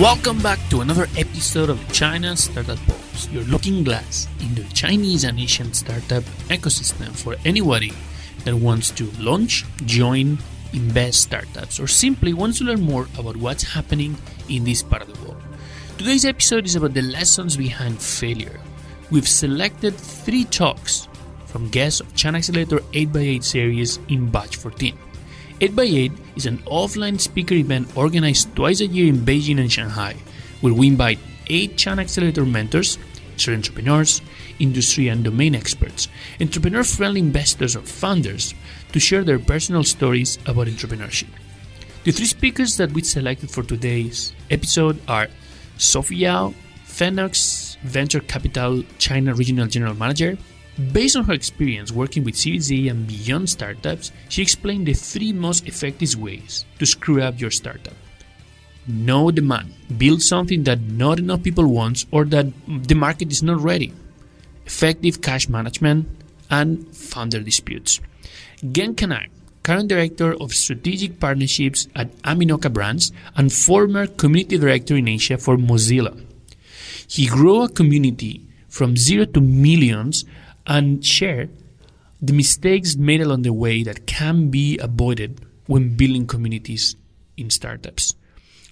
Welcome back to another episode of China Startup Pulse, your looking glass into the Chinese and Asian startup ecosystem for anybody that wants to launch, join, invest startups, or simply wants to learn more about what's happening in this part of the world. Today's episode is about the lessons behind failure. We've selected three talks from guests of China Accelerator 8x8 series in batch 14. 8x8 is an offline speaker event organized twice a year in Beijing and Shanghai, where we invite 8 China Accelerator mentors, serial entrepreneurs, industry and domain experts, entrepreneur friendly investors or founders to share their personal stories about entrepreneurship. The three speakers that we selected for today's episode are Sophie Yao, Phoenix Venture Capital China Regional General Manager, Based on her experience working with Series A and beyond startups, she explained the three most effective ways to screw up your startup. Know demand. Build something that not enough people want or that the market is not ready. Effective cash management and founder disputes. Gen Kanai, current director of strategic partnerships at Animoca Brands and former community director in Asia for Mozilla. He grew a community from zero to millions and share the mistakes made along the way that can be avoided when building communities in startups.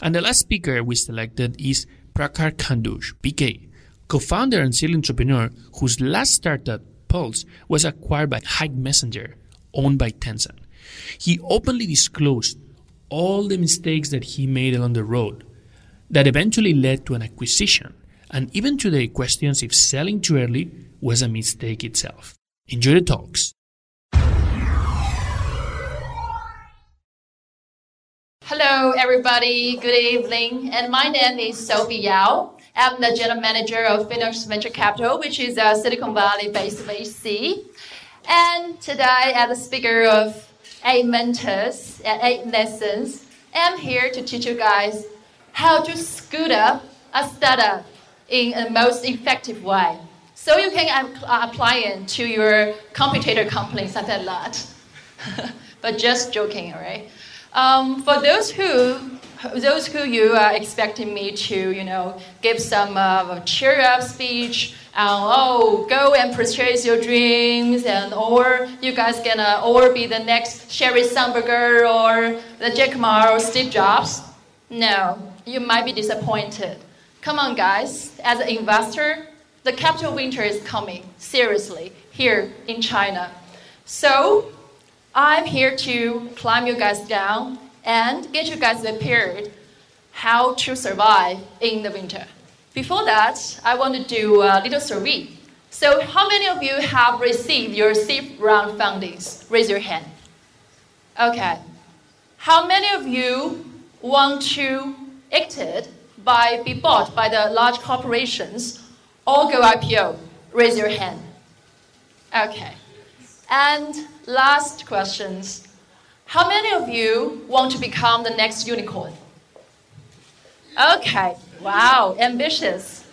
And the last speaker we selected is Prakhar Khanduja, PK, co-founder and serial entrepreneur whose last startup, Pulse, was acquired by Hike Messenger, owned by Tencent. He openly disclosed all the mistakes that he made along the road that eventually led to an acquisition, and even today questions if selling too early was a mistake itself. Enjoy the talks. Hello, everybody. Good evening. And my name is Sophie Yao. I'm the general manager of Phoenix Venture Capital, which is a Silicon Valley based VC. And today, as a speaker of eight mentors and eight lessons, I'm here to teach you guys how to scoot up a startup in a most effective way. So you can uh, apply it to your computer companies something like that. but just joking, all right? Um, for those who those who you are expecting me to, you know, give some uh, cheer up speech, and oh, go and purchase your dreams, and or you guys gonna or be the next Sheryl Sandberg or the Jack Ma or Steve Jobs. No, you might be disappointed. Come on, guys. As an investor, the capital winter is coming, seriously, here in China. So I'm here to climb you guys down and get you guys prepared how to survive in the winter. Before that, I want to do a little survey. So how many of you have received your seed round fundings? Raise your hand. Okay. How many of you want to exit by be bought by the large corporations all go IPO. Raise your hand. Okay. And last questions. How many of you want to become the next unicorn? Okay. Wow, ambitious.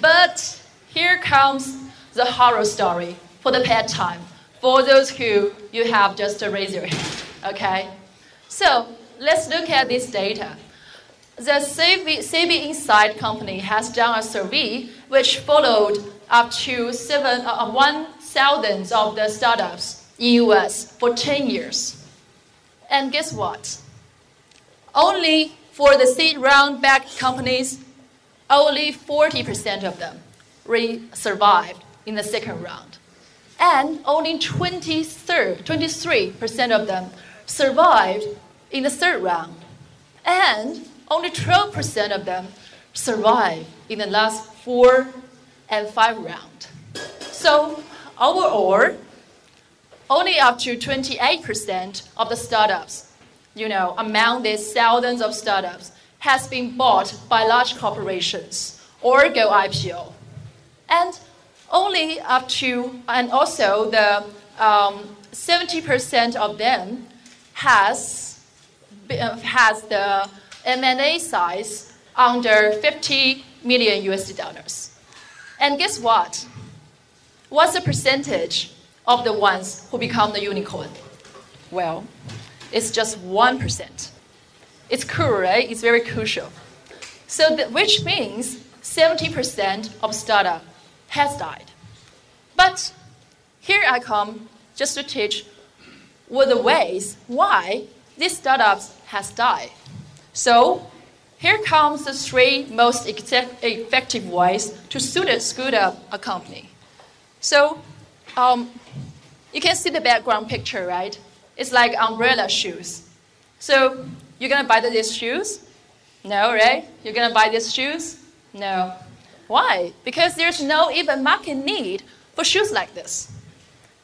But here comes the horror story for the pad time. For those who you have just to raise your hand. Okay? So let's look at this data. The CB Insight company has done a survey which followed up to seven, uh, uh 1,000 of the startups in US for 10 years. And guess what? Only for the seed round back companies, only 40% of them re- survived in the second round. And only 23% of them survived in the third round. And only 12% of them survive in the last four and five rounds. So overall, only up to 28% of the startups, you know, among these thousands of startups, has been bought by large corporations or go IPO. And only up to, and also the um, 70% of them has, has the M&A size under 50 million USD dollars. And guess what? What's the percentage of the ones who become the unicorn? Well, it's just 1%. It's cool, right? It's very crucial. So, that, which means 70% of startup has died. But here I come just to teach what the ways why these startups has died. So here comes the three most effective ways to screw up a company. So um, you can see the background picture, right? It's like umbrella shoes. So you're gonna buy these shoes? No, right? You're gonna buy these shoes? No. Why? Because there's no even market need for shoes like this.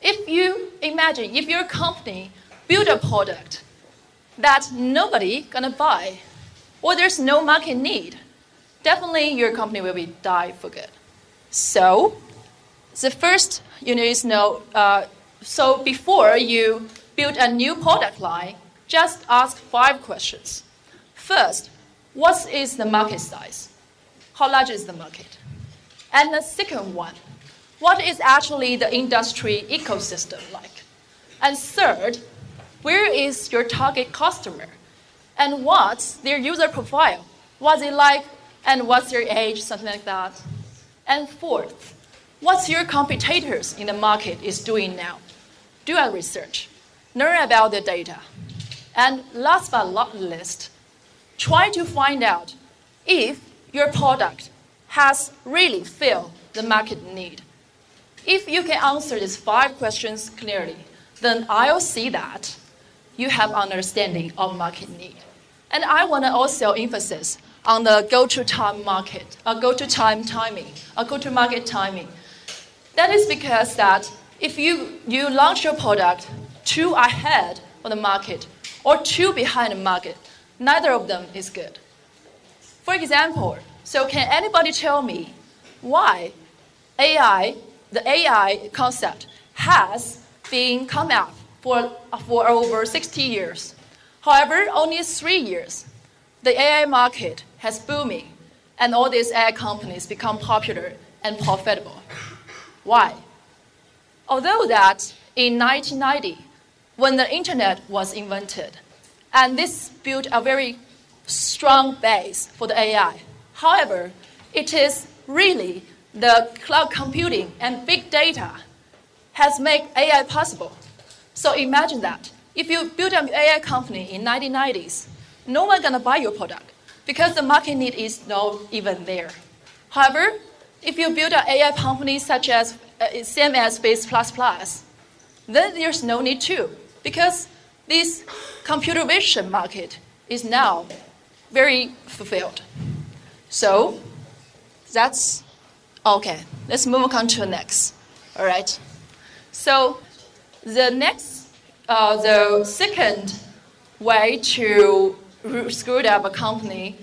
If you imagine, if your company build a product that nobody gonna buy, or there's no market need, definitely your company will be die for good. So, the first you need to know. Uh, so before you build a new product line, just ask five questions. First, what is the market size? How large is the market? And the second one, what is actually the industry ecosystem like? And third, where is your target customer? And what's their user profile? What's it like? And what's their age? Something like that. And fourth, what's your competitors in the market is doing now? Do a research. Learn about the data. And last but not least, try to find out if your product has really filled the market need. If you can answer these five questions clearly, then I'll see that you have understanding of market need. And I want to also emphasize on the go-to-time market, a go-to-time timing, a go-to-market timing. That is because that if you, you launch your product too ahead of the market or too behind the market, neither of them is good. For example, so can anybody tell me why AI the AI concept has been come out for, for over 60 years. However, only three years, the AI market has booming, and all these AI companies become popular and profitable. Why? Although that in 1990, when the internet was invented, and this built a very strong base for the AI. However, it is really the cloud computing and big data has made AI possible. So imagine that. If you build an AI company in 1990s, no one's gonna buy your product because the market need is not even there. However, if you build an AI company such as uh, same as Face++, then there's no need to because this computer vision market is now very fulfilled. So that's Okay, let's move on to the next. All right. So the next, uh, the second way to screw up a company,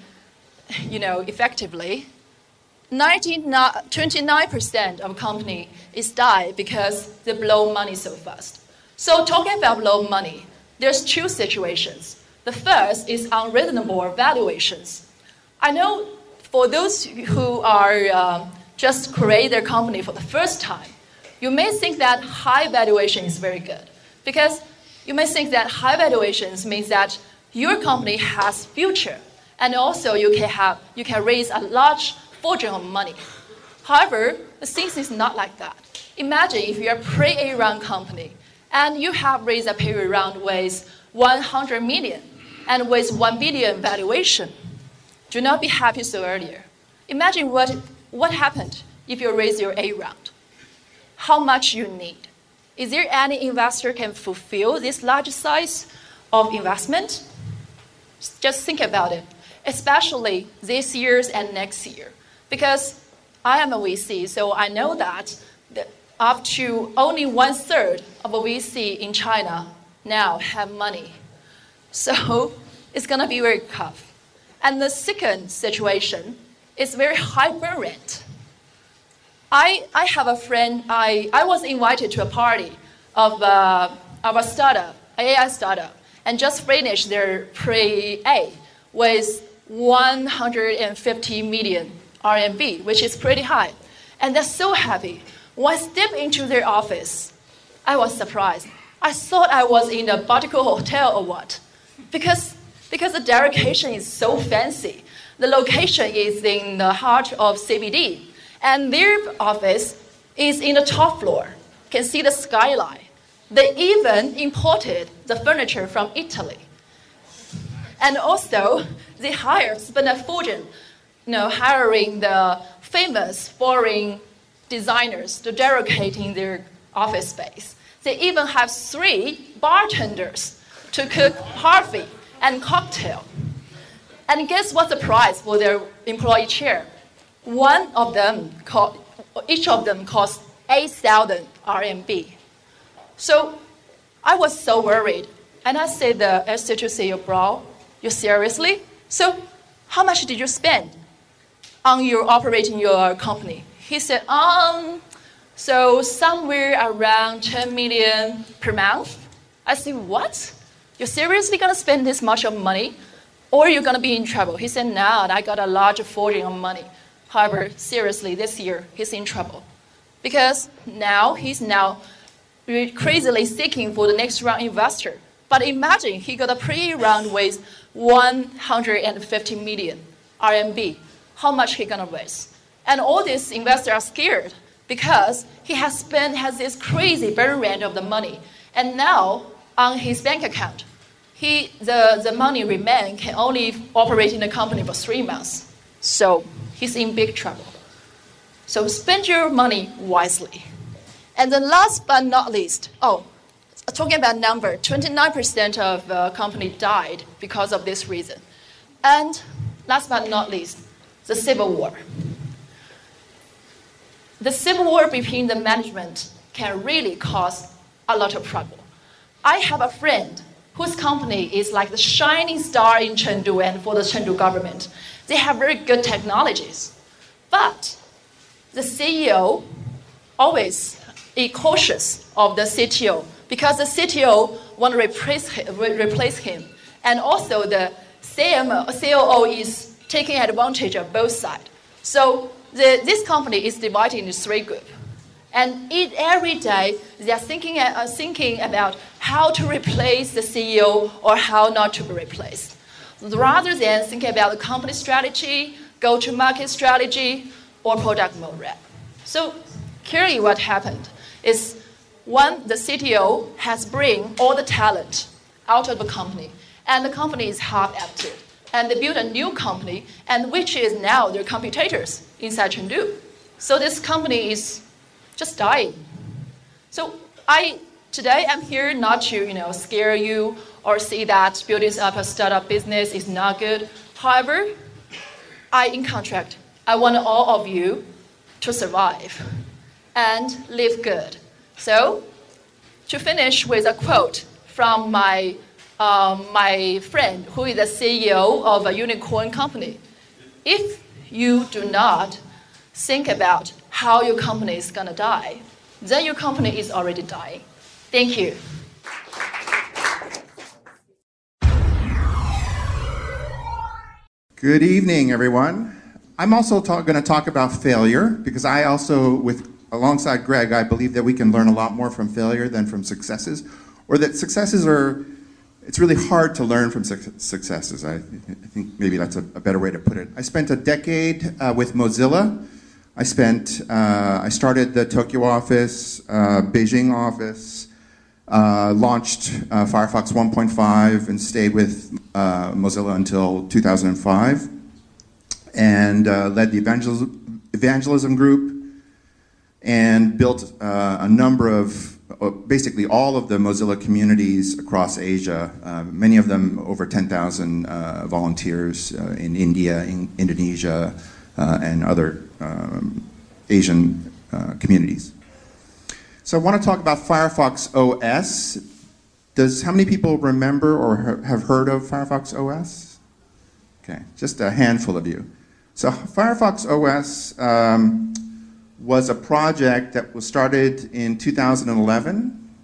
you know, effectively, 29% of company is die because they blow money so fast. So talking about blow money, there's two situations. The first is unreasonable valuations. I know for those who are um, just create their company for the first time, you may think that high valuation is very good because you may think that high valuations means that your company has future and also you can have you can raise a large fortune of money. However, the thing is not like that. Imagine if you're a pre-A round company and you have raised a pre-A round with 100 million and with 1 billion valuation. Do not be happy so earlier. Imagine what what happened if you raise your A round? How much you need? Is there any investor can fulfill this large size of investment? Just think about it, especially this year and next year. Because I am a VC, so I know that up to only one third of a VC in China now have money. So it's gonna be very tough. And the second situation is very high burn rate. I, I have a friend, I, I was invited to a party of, uh, of a startup, AI startup, and just finished their pre-A with 150 million RMB, which is pretty high. And they're so happy. When I stepped into their office, I was surprised. I thought I was in a Boutique Hotel or what, because, because the decoration is so fancy. The location is in the heart of CBD, and their office is in the top floor. You can see the skyline. They even imported the furniture from Italy. And also, they hired, spent fortune, you know, hiring the famous foreign designers to decorate in their office space. They even have three bartenders to cook coffee and cocktail. And guess what's the price for their employee chair? One of them, each of them cost 8,000 RMB. So I was so worried. And I said, the ST2 CEO, bro, you seriously? So how much did you spend on your operating your company? He said, um, so somewhere around 10 million per month. I said, what? You're seriously gonna spend this much of money? Or you're gonna be in trouble? He said, no, I got a large fortune of money. However, seriously, this year he's in trouble. Because now he's now crazily seeking for the next round investor. But imagine he got a pre-round with 150 million RMB. How much he gonna raise? And all these investors are scared because he has spent has this crazy burn rate of the money. And now on his bank account, he, the, the money remain can only operate in the company for three months. So he's in big trouble. So spend your money wisely. And then last but not least, oh, talking about number, 29% of the company died because of this reason. And last but not least, the civil war. The civil war between the management can really cause a lot of trouble. I have a friend whose company is like the shining star in Chengdu and for the Chengdu government. They have very good technologies. But the CEO always is cautious of the CTO because the CTO want to replace him, replace him. And also the CMO, COO is taking advantage of both sides. So the, this company is divided into three groups. And it, every day, they are thinking, uh, thinking about how to replace the CEO or how not to be replaced. Rather than thinking about the company strategy, go to market strategy, or product roadmap. So, clearly, what happened is one, the CTO has bring all the talent out of the company, and the company is half empty. And they built a new company, and which is now their competitors inside Chengdu. So this company is just dying. So I today I'm here not to you know scare you or see that building up a startup business is not good. However, I in contract I want all of you to survive and live good. So to finish with a quote from my um, my friend who is the CEO of a unicorn company. If you do not think about how your company is going to die, then your company is already dying. Thank you. Good evening, everyone. I'm also going to talk about failure because I also, with alongside Greg, I believe that we can learn a lot more from failure than from successes, or that successes are. It's really hard to learn from successes. I, I think maybe that's a, a, better way to put it. I spent a decade uh, with Mozilla I spent, uh, I started the Tokyo office, uh, Beijing office, uh, launched uh, Firefox 1.5 and stayed with uh, Mozilla until 2005, and uh, led the evangelism, evangelism group and built a number of, basically all of the Mozilla communities across Asia, many of them over 10,000 volunteers in India, in Indonesia, and other um, Asian uh, communities. So I want to talk about Firefox OS. Does how many people remember or have heard of Firefox OS? Okay, just a handful of you. So Firefox OS um, was a project that was started in 2011.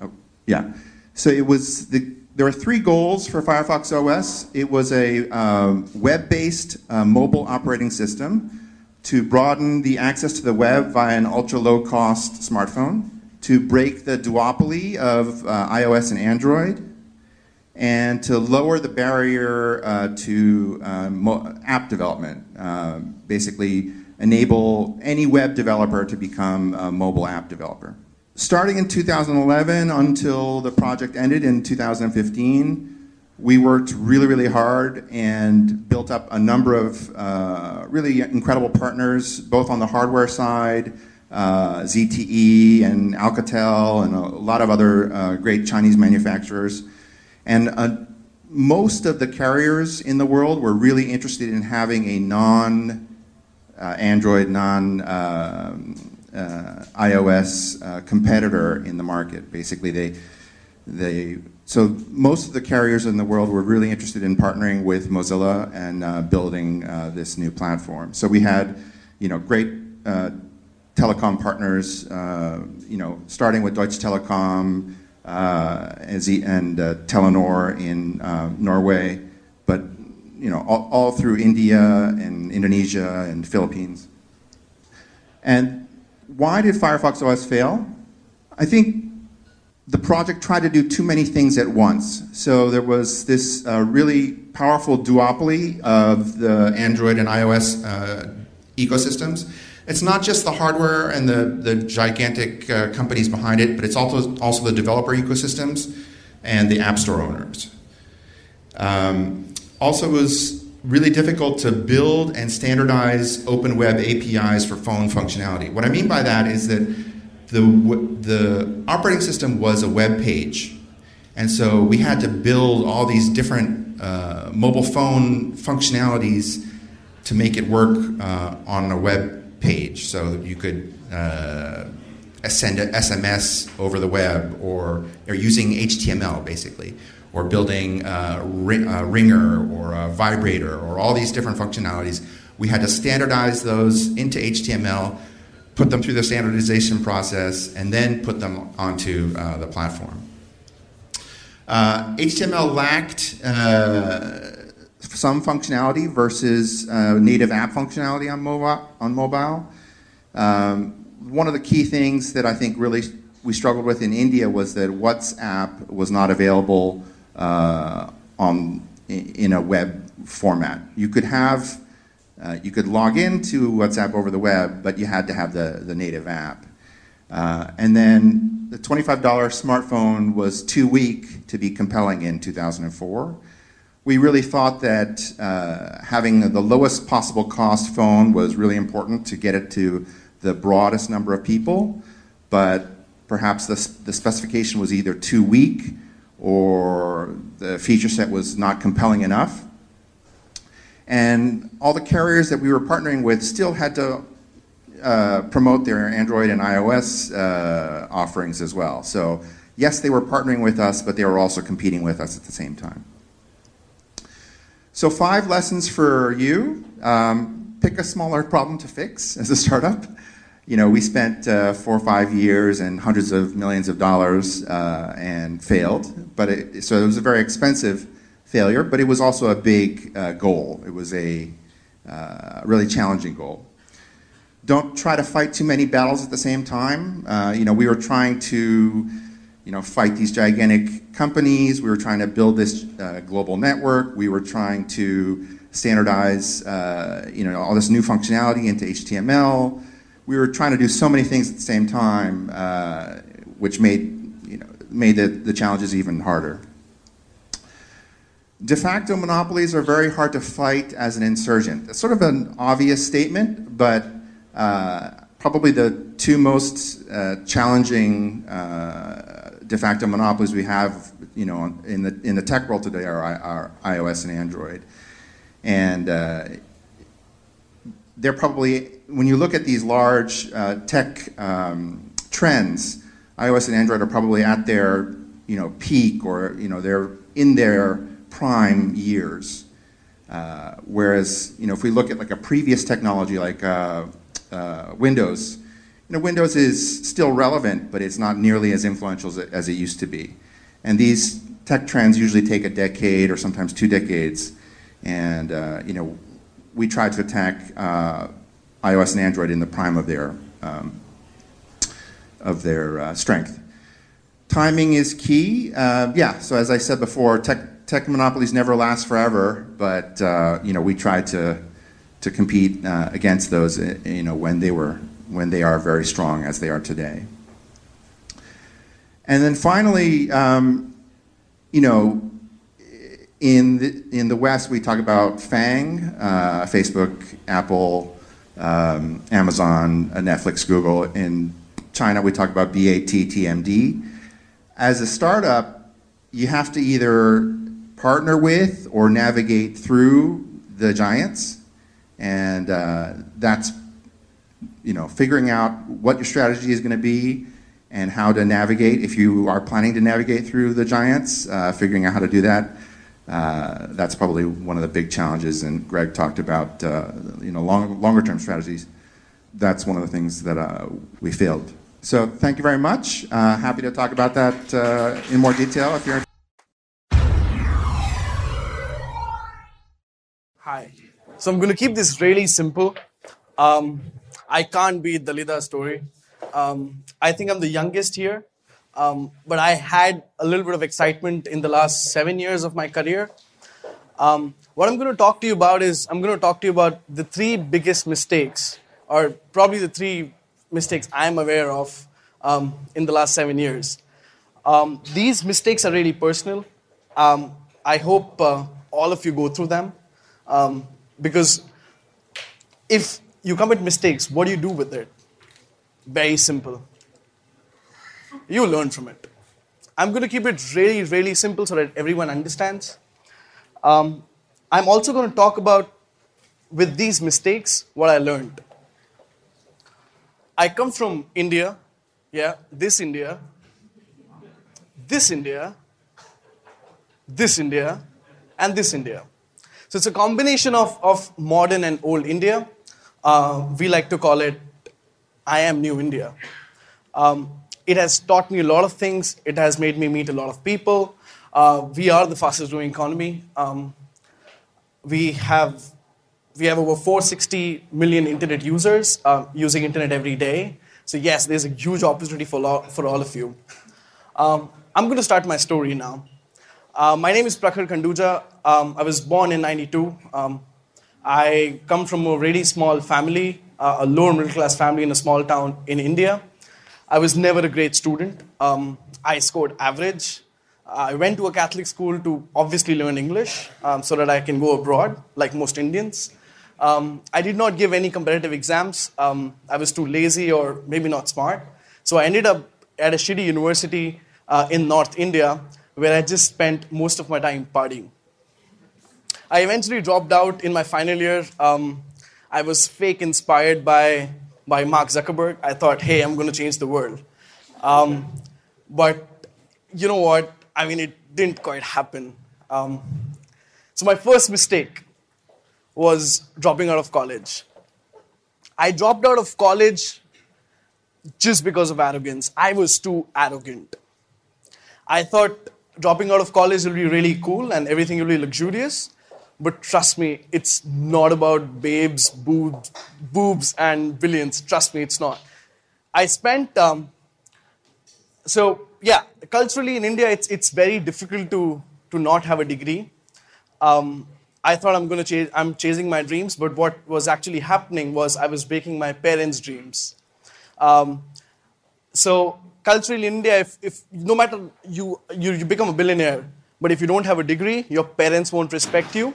Oh, yeah. So it was the there are three goals for Firefox OS. It was a um, web-based uh, mobile operating system to broaden the access to the web via an ultra low-cost smartphone, to break the duopoly of uh, iOS and Android, and to lower the barrier uh, to mo- app development. Uh, basically, enable any web developer to become a mobile app developer. Starting in 2011 until the project ended in 2015, we worked really, really hard and built up a number of uh, really incredible partners, both on the hardware side, uh, ZTE and Alcatel, and a lot of other uh, great Chinese manufacturers. And uh, most of the carriers in the world were really interested in having a non uh, Android, non um, uh, iOS competitor in the market. Basically, they, they, so most of the carriers in the world were really interested in partnering with Mozilla and building this new platform. So we had, you know, great telecom partners, uh, you know, starting with Deutsche Telekom uh, and uh, Telenor in Norway, but you know, all, all, through India and Indonesia and Philippines. And why did Firefox OS fail? I think the project tried to do too many things at once. So there was this uh, really powerful duopoly of the Android and iOS uh, ecosystems it's not just the hardware and the, the gigantic uh, companies behind it, but it's also, also the developer ecosystems and the App Store owners. Um, also, it was really difficult to build and standardize open web APIs for phone functionality. What I mean by that is that the, the operating system was a web page. And so we had to build all these different uh, mobile phone functionalities to make it work uh, on a web page. So you could uh, send an SMS over the web or, or using HTML basically, or building a, ring, a ringer or a vibrator or all these different functionalities. We had to standardize those into HTML, put them through the standardization process, and then put them onto uh, the platform. Uh, HTML lacked uh, some functionality versus uh, native app functionality on mobile. On mobile. Um, one of the key things that I think really we struggled with in India was that WhatsApp was not available uh, on in a web format. You could have uh, you could log into WhatsApp over the web, but you had to have the, the native app. Uh, and then the $25 smartphone was too weak to be compelling in 2004 we really thought that uh, having the lowest possible cost phone was really important to get it to the broadest number of people, but perhaps the, the specification was either too weak or the feature set was not compelling enough. And all the carriers that we were partnering with still had to uh, promote their Android and iOS uh, offerings as well. So, yes, they were partnering with us, but they were also competing with us at the same time. So, five lessons for you. Um, pick a smaller problem to fix as a startup. You know, we spent uh, four or five years and hundreds of millions of dollars uh, and failed. But it, so it was a very expensive failure, but it was also a big uh, goal. It was a uh, really challenging goal. Don't try to fight too many battles at the same time. Uh, you know, we were trying to you know, fight these gigantic companies. We were trying to build this uh, global network. We were trying to standardize, uh, you know, all this new functionality into HTML. We were trying to do so many things at the same time, uh, which made, you know, made the, the challenges even harder. De facto monopolies are very hard to fight as an insurgent. It's sort of an obvious statement, but uh, probably the two most uh, challenging uh, de facto monopolies we have, you know, in the in the tech world today are, are iOS and Android, and uh, they're probably when you look at these large uh, tech um, trends, iOS and Android are probably at their you know peak or you know they're in their prime years. Uh, whereas you know if we look at like a previous technology like uh, uh, Windows you know, Windows is still relevant, but it's not nearly as influential as it, as it used to be. And these tech trends usually take a decade or sometimes two decades. And uh, you know, we try to attack uh, iOS and Android in the prime of their um, of their uh, strength. timing is key. Yeah, so as I said before, tech, tech monopolies never last forever, but uh, you know we try to to compete uh, against those. uh, You know when they were when they are very strong as they are today. And then finally, um, you know, in the, in the West, we talk about FANG, uh, Facebook, Apple, um, Amazon, uh, Netflix, Google. In China, we talk about BAT, TMD. As a startup, you have to either partner with or navigate through the giants, and uh, that's you know figuring out what your strategy is going to be and how to navigate if you are planning to navigate through the giants. Uh, figuring out how to do that. Uh, that's probably one of the big challenges. And Greg talked about uh, you know long, longer term strategies. That's one of the things that uh, we failed. So thank you very much. Uh, happy to talk about that uh, in more detail if you're. So I'm going to keep this really simple. Um, I can't beat Dalida story. Um, I think I'm the youngest here, um, but I had a little bit of excitement in the last seven years of my career. Um, what I'm going to talk to you about is I'm going to talk to you about the three biggest mistakes, or probably the three mistakes I'm aware of um, in the last seven years. Um, these mistakes are really personal. I hope uh, all of you go through them um, because if you commit mistakes, what do you do with it? Very simple. You learn from it. I'm going to keep it really, really simple so that everyone understands. Um, I'm also going to talk about, with these mistakes, what I learned. I come from India, yeah, this India, this India, this India, and this India. So it's a combination of, of modern and old India. Uh, we like to call it I am New India. Um, it has taught me a lot of things. It has made me meet a lot of people. Uh, we are the fastest growing economy. Um, we have we have over 460 million internet users uh, using internet every day. So yes, there's a huge opportunity for, lo- for all of you. Um, I'm going to start my story now. Uh, my name is Prakhar Khanduja. Um, I was born in 92. Um, I come from a really small family, uh, a lower middle class family in a small town in India. I was never a great student. Um, I scored average. I went to a Catholic school to obviously learn English um, so that I can go abroad, like most Indians. Um, I did not give any competitive exams. Um, I was too lazy or maybe not smart. So I ended up at a shitty university uh, in North India where I just spent most of my time partying. I eventually dropped out in my final year. Um, I was fake inspired by, by Mark Zuckerberg. I thought, hey, I'm going to change the world. Um, but you know what? I mean, it didn't quite happen. Um, so my first mistake was dropping out of college. I dropped out of college just because of arrogance. I was too arrogant. I thought dropping out of college will be really cool and everything will be luxurious. But trust me, it's not about babes, boobs, boobs, and billions. Trust me, it's not. I spent, um, so yeah, culturally in India, it's, it's very difficult to, to not have a degree. Um, I thought I'm going to chase, I'm chasing my dreams, but what was actually happening was I was breaking my parents' dreams. Um, so culturally in India, if, if no matter you, you, you become a billionaire, but if you don't have a degree, your parents won't respect you.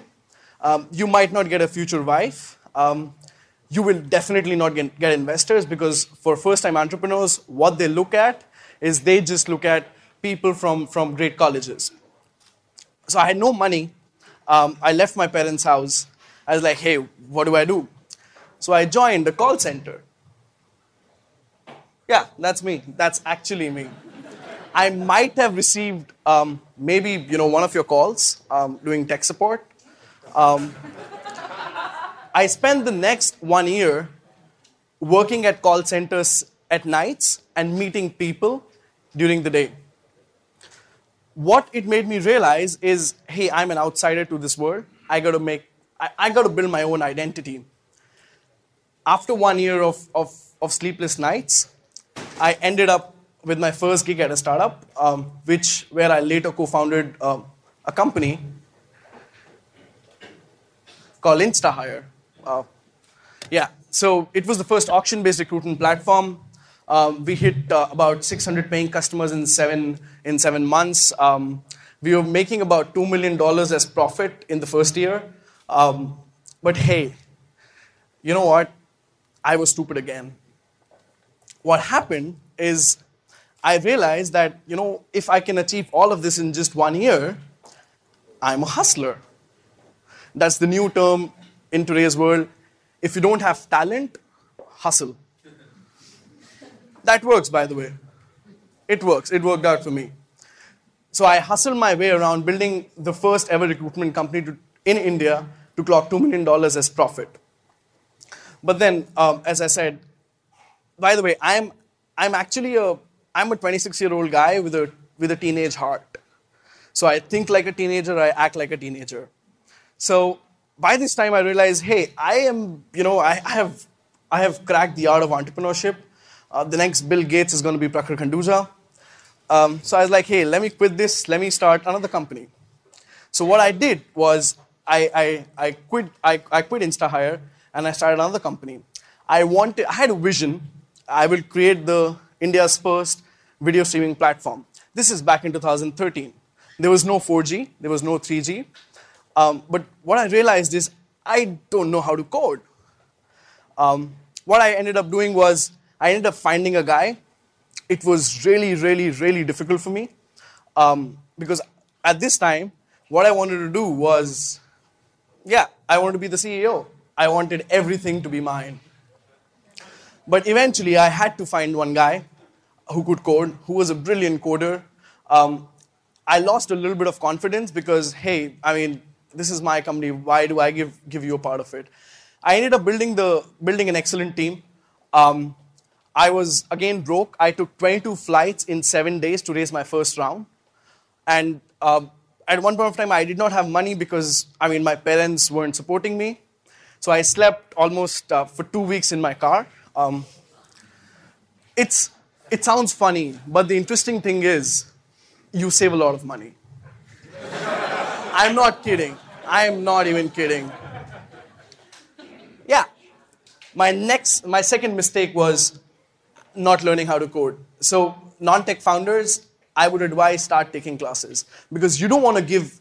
Um, you might not get a future wife. Um, you will definitely not get, get investors because for first-time entrepreneurs, what they look at is they just look at people from, from great colleges. So I had no money. Um, I left my parents' house. I was like, hey, what do I do? So I joined a call center. Yeah, that's me. That's actually me. I might have received um, maybe you know one of your calls um, doing tech support. Um, I spent the next one year working at call centers at nights and meeting people during the day. What it made me realize is, hey, I'm an outsider to this world. I got to make, I, I got to build my own identity. After one year of, of, of sleepless nights, I ended up with my first gig at a startup, um, which where I later co-founded uh, a company called InstaHire. Uh, yeah, so it was the first auction-based recruitment platform. Um, we hit uh, about 600 paying customers in seven in seven months. Um, we were making about two million dollars as profit in the first year. Um, but hey, you know what? I was stupid again. What happened is I realized that you know if I can achieve all of this in just one year, I'm a hustler. That's the new term in today's world. If you don't have talent, hustle. That works, by the way. It works. It worked out for me. So I hustled my way around building the first ever recruitment company to, in India to clock $2 million as profit. But then, um, as I said, by the way, I'm, I'm actually a, I'm a 26 year old guy with a, with a teenage heart. So I think like a teenager, I act like a teenager. So by this time, I realized, hey, I am, you know, I, I have, I have cracked the art of entrepreneurship. Uh, the next Bill Gates is going to be Prakhar Khanduja. Um, so I was like, hey, let me quit this, let me start another company. So what I did was I, I, I quit, I, I quit InstaHire and I started another company. I wanted, I had a vision. I will create the India's first video streaming platform. This is back in 2013. There was no 4G, there was no 3G. Um, but what I realized is I don't know how to code. Um, what I ended up doing was I ended up finding a guy. It was really, really, really difficult for me um, because at this time, what I wanted to do was, yeah, I wanted to be the CEO. I wanted everything to be mine. But eventually, I had to find one guy who could code, who was a brilliant coder. Um, I lost a little bit of confidence because, hey, I mean, this is my company. Why do I give, give you a part of it? I ended up building, the, building an excellent team. Um, I was again broke. I took 22 flights in seven days to raise my first round. And uh, at one point of time, I did not have money because, I mean, my parents weren't supporting me. So I slept almost uh, for two weeks in my car. Um, it's, it sounds funny, but the interesting thing is, you save a lot of money. I'm not kidding. I'm not even kidding. Yeah. My next, my second mistake was not learning how to code. So, non tech founders, I would advise start taking classes because you don't want to give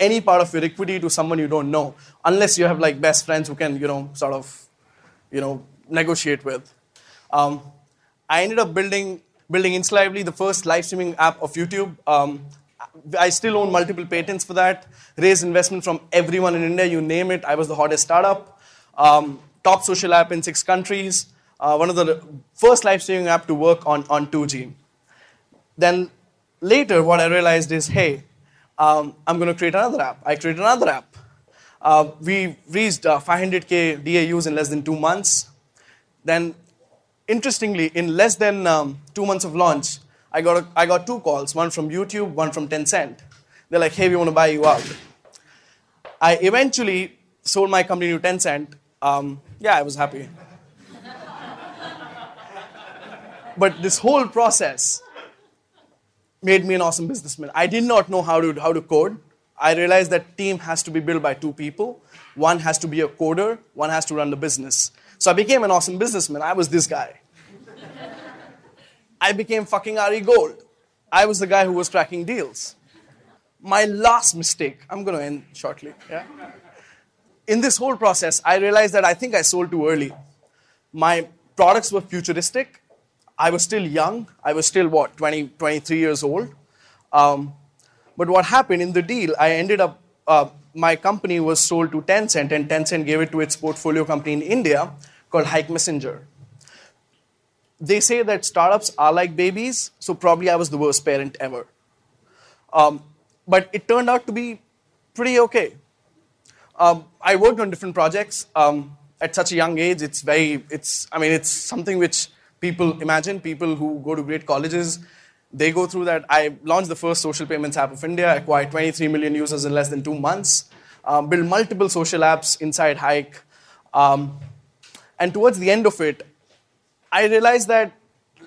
any part of your equity to someone you don't know unless you have like best friends who can, you know, sort of, you know, negotiate with. Um, I ended up building building InstaLively, the first live streaming app of YouTube. Um, I still own multiple patents for that. Raised investment from everyone in India, you name it. I was the hottest startup. Um, top social app in six countries uh, one of the first live streaming app to work on, on 2G. Then later, what I realized is, hey, um, I'm going to create another app. I created another app. Uh, we reached uh, 500k DAUs in less than two months. Then, interestingly, in less than um, two months of launch, I got, a, I got two calls, one from YouTube, one from Tencent. They're like, hey, we want to buy you out. I eventually sold my company to Tencent. Um, yeah, I was happy. But this whole process made me an awesome businessman. I did not know how to, how to code. I realized that team has to be built by two people. One has to be a coder, one has to run the business. So I became an awesome businessman. I was this guy. I became fucking Ari Gold. I was the guy who was tracking deals. My last mistake, I'm going to end shortly. Yeah? In this whole process, I realized that I think I sold too early. My products were futuristic I was still young. I was still, what, 20, 23 years old. Um, but what happened in the deal, I ended up, uh, my company was sold to Tencent, and Tencent gave it to its portfolio company in India called Hike Messenger. They say that startups are like babies, so probably I was the worst parent ever. Um, but it turned out to be pretty okay. Um, I worked on different projects um, at such a young age. It's very, it's, I mean, it's something which people imagine people who go to great colleges they go through that i launched the first social payments app of india acquired 23 million users in less than two months um, built multiple social apps inside hike um, and towards the end of it i realized that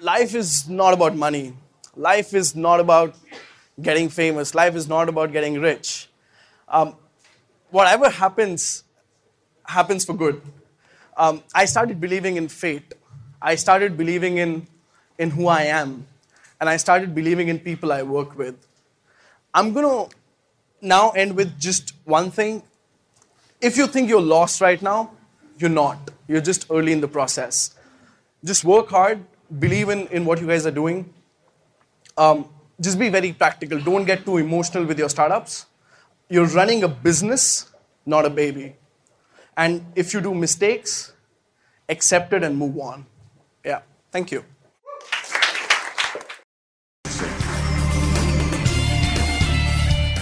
life is not about money. Life is not about getting famous. Life is not about getting rich. Um, whatever happens, happens for good. Um, I started believing in fate. I started believing in, in who I am. And I started believing in people I work with. I'm going to now end with just one thing. If you think you're lost right now, you're not. You're just early in the process. Just work hard, believe in, in what you guys are doing. Um, just be very practical. Don't get too emotional with your startups. You're running a business, not a baby. And if you do mistakes, accept it and move on. Yeah, thank you.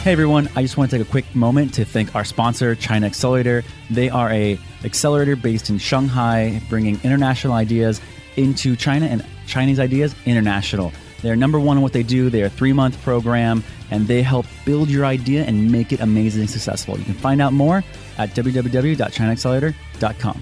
Hey everyone, I just want to take a quick moment to thank our sponsor, China Accelerator. They are a accelerator based in Shanghai, bringing international ideas into China and Chinese ideas international. They're number one in what they do. They're a three month program and they help build your idea and make it amazing and successful. You can find out more at www.chinaaccelerator.com.